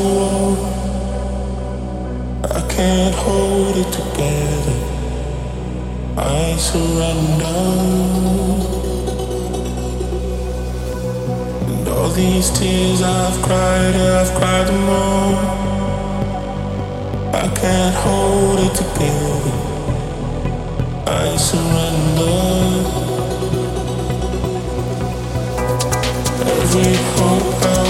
wall. I can't hold it together. I surrender. And all these tears I've cried, I've cried them all. I can't hold it together. I surrender. Every hope the. I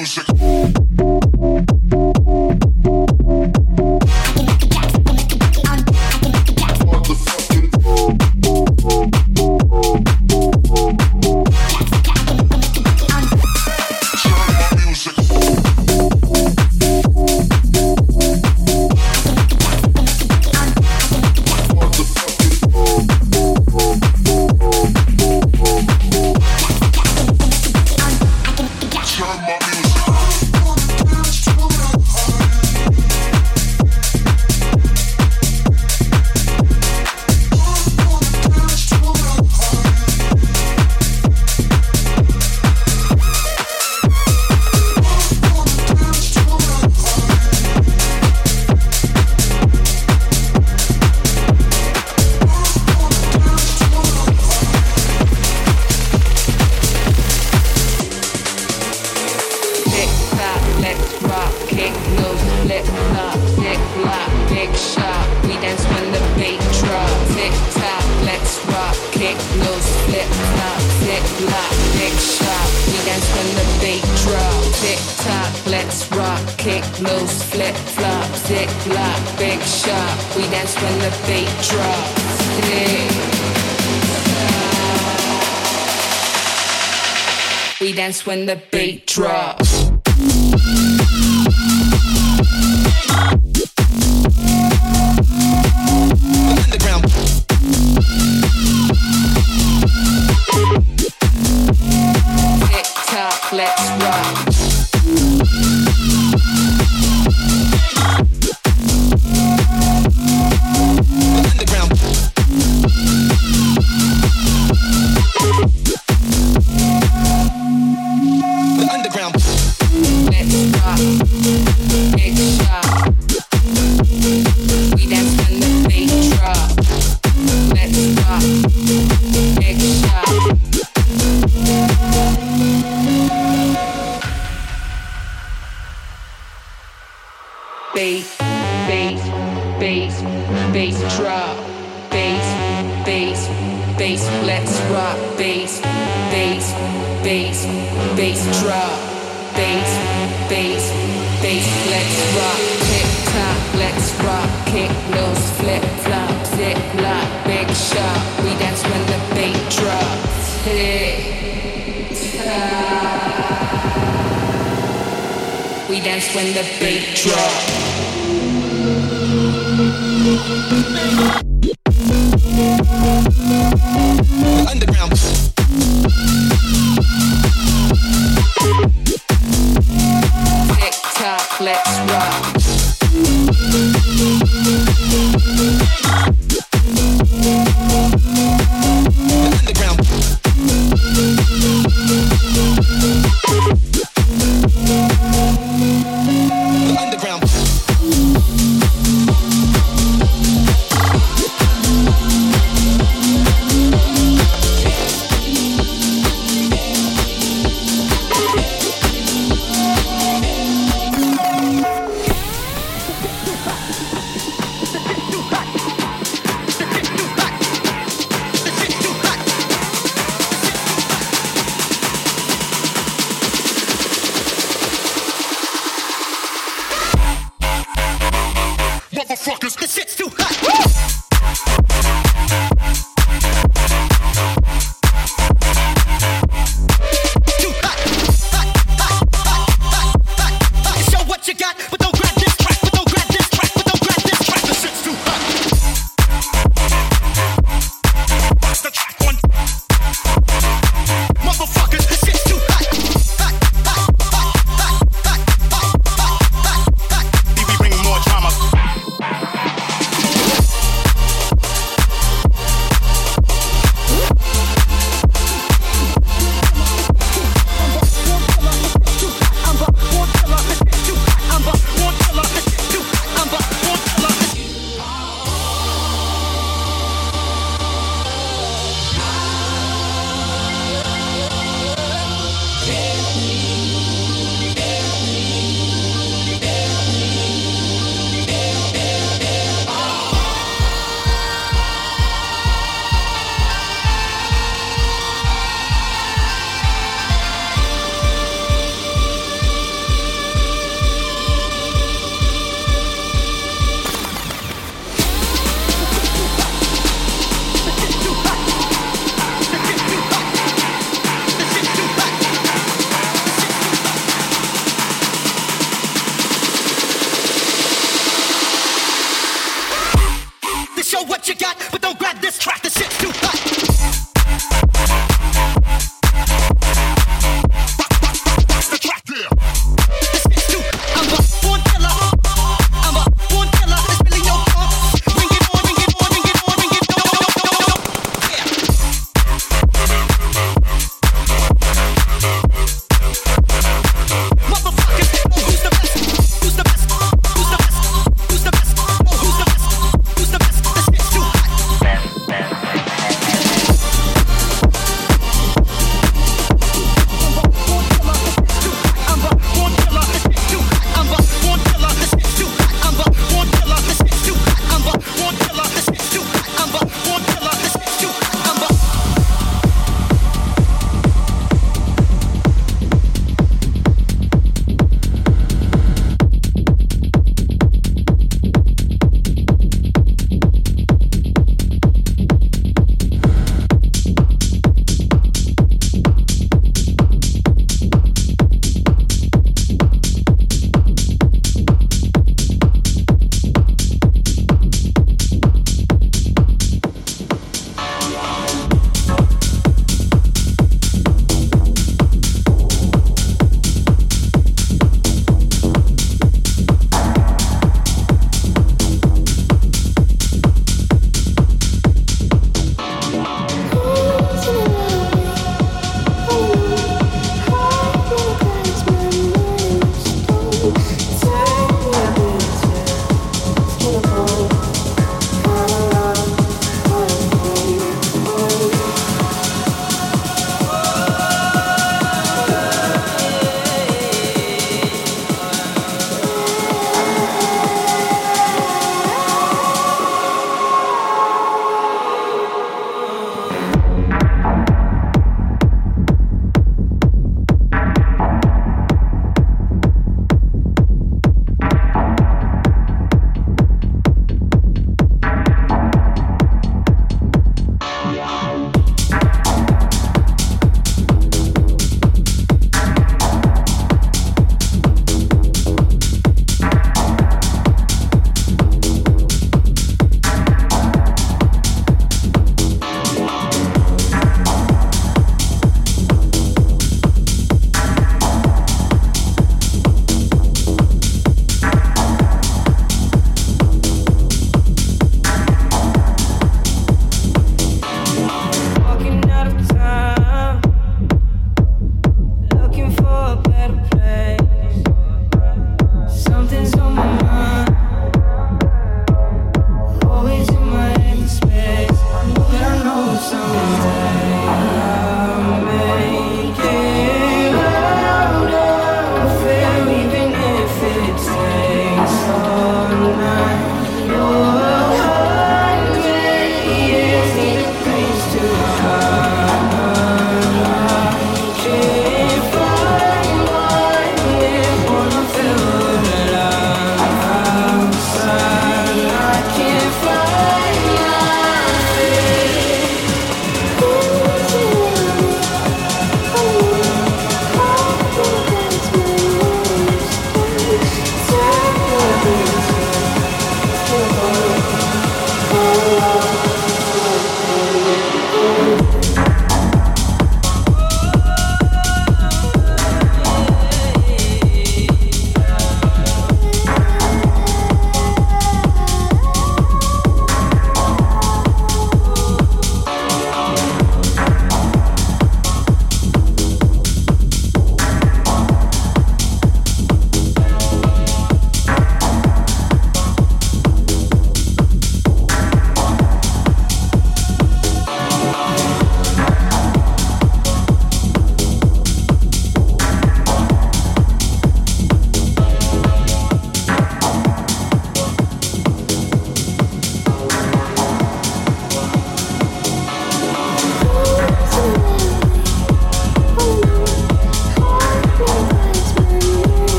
when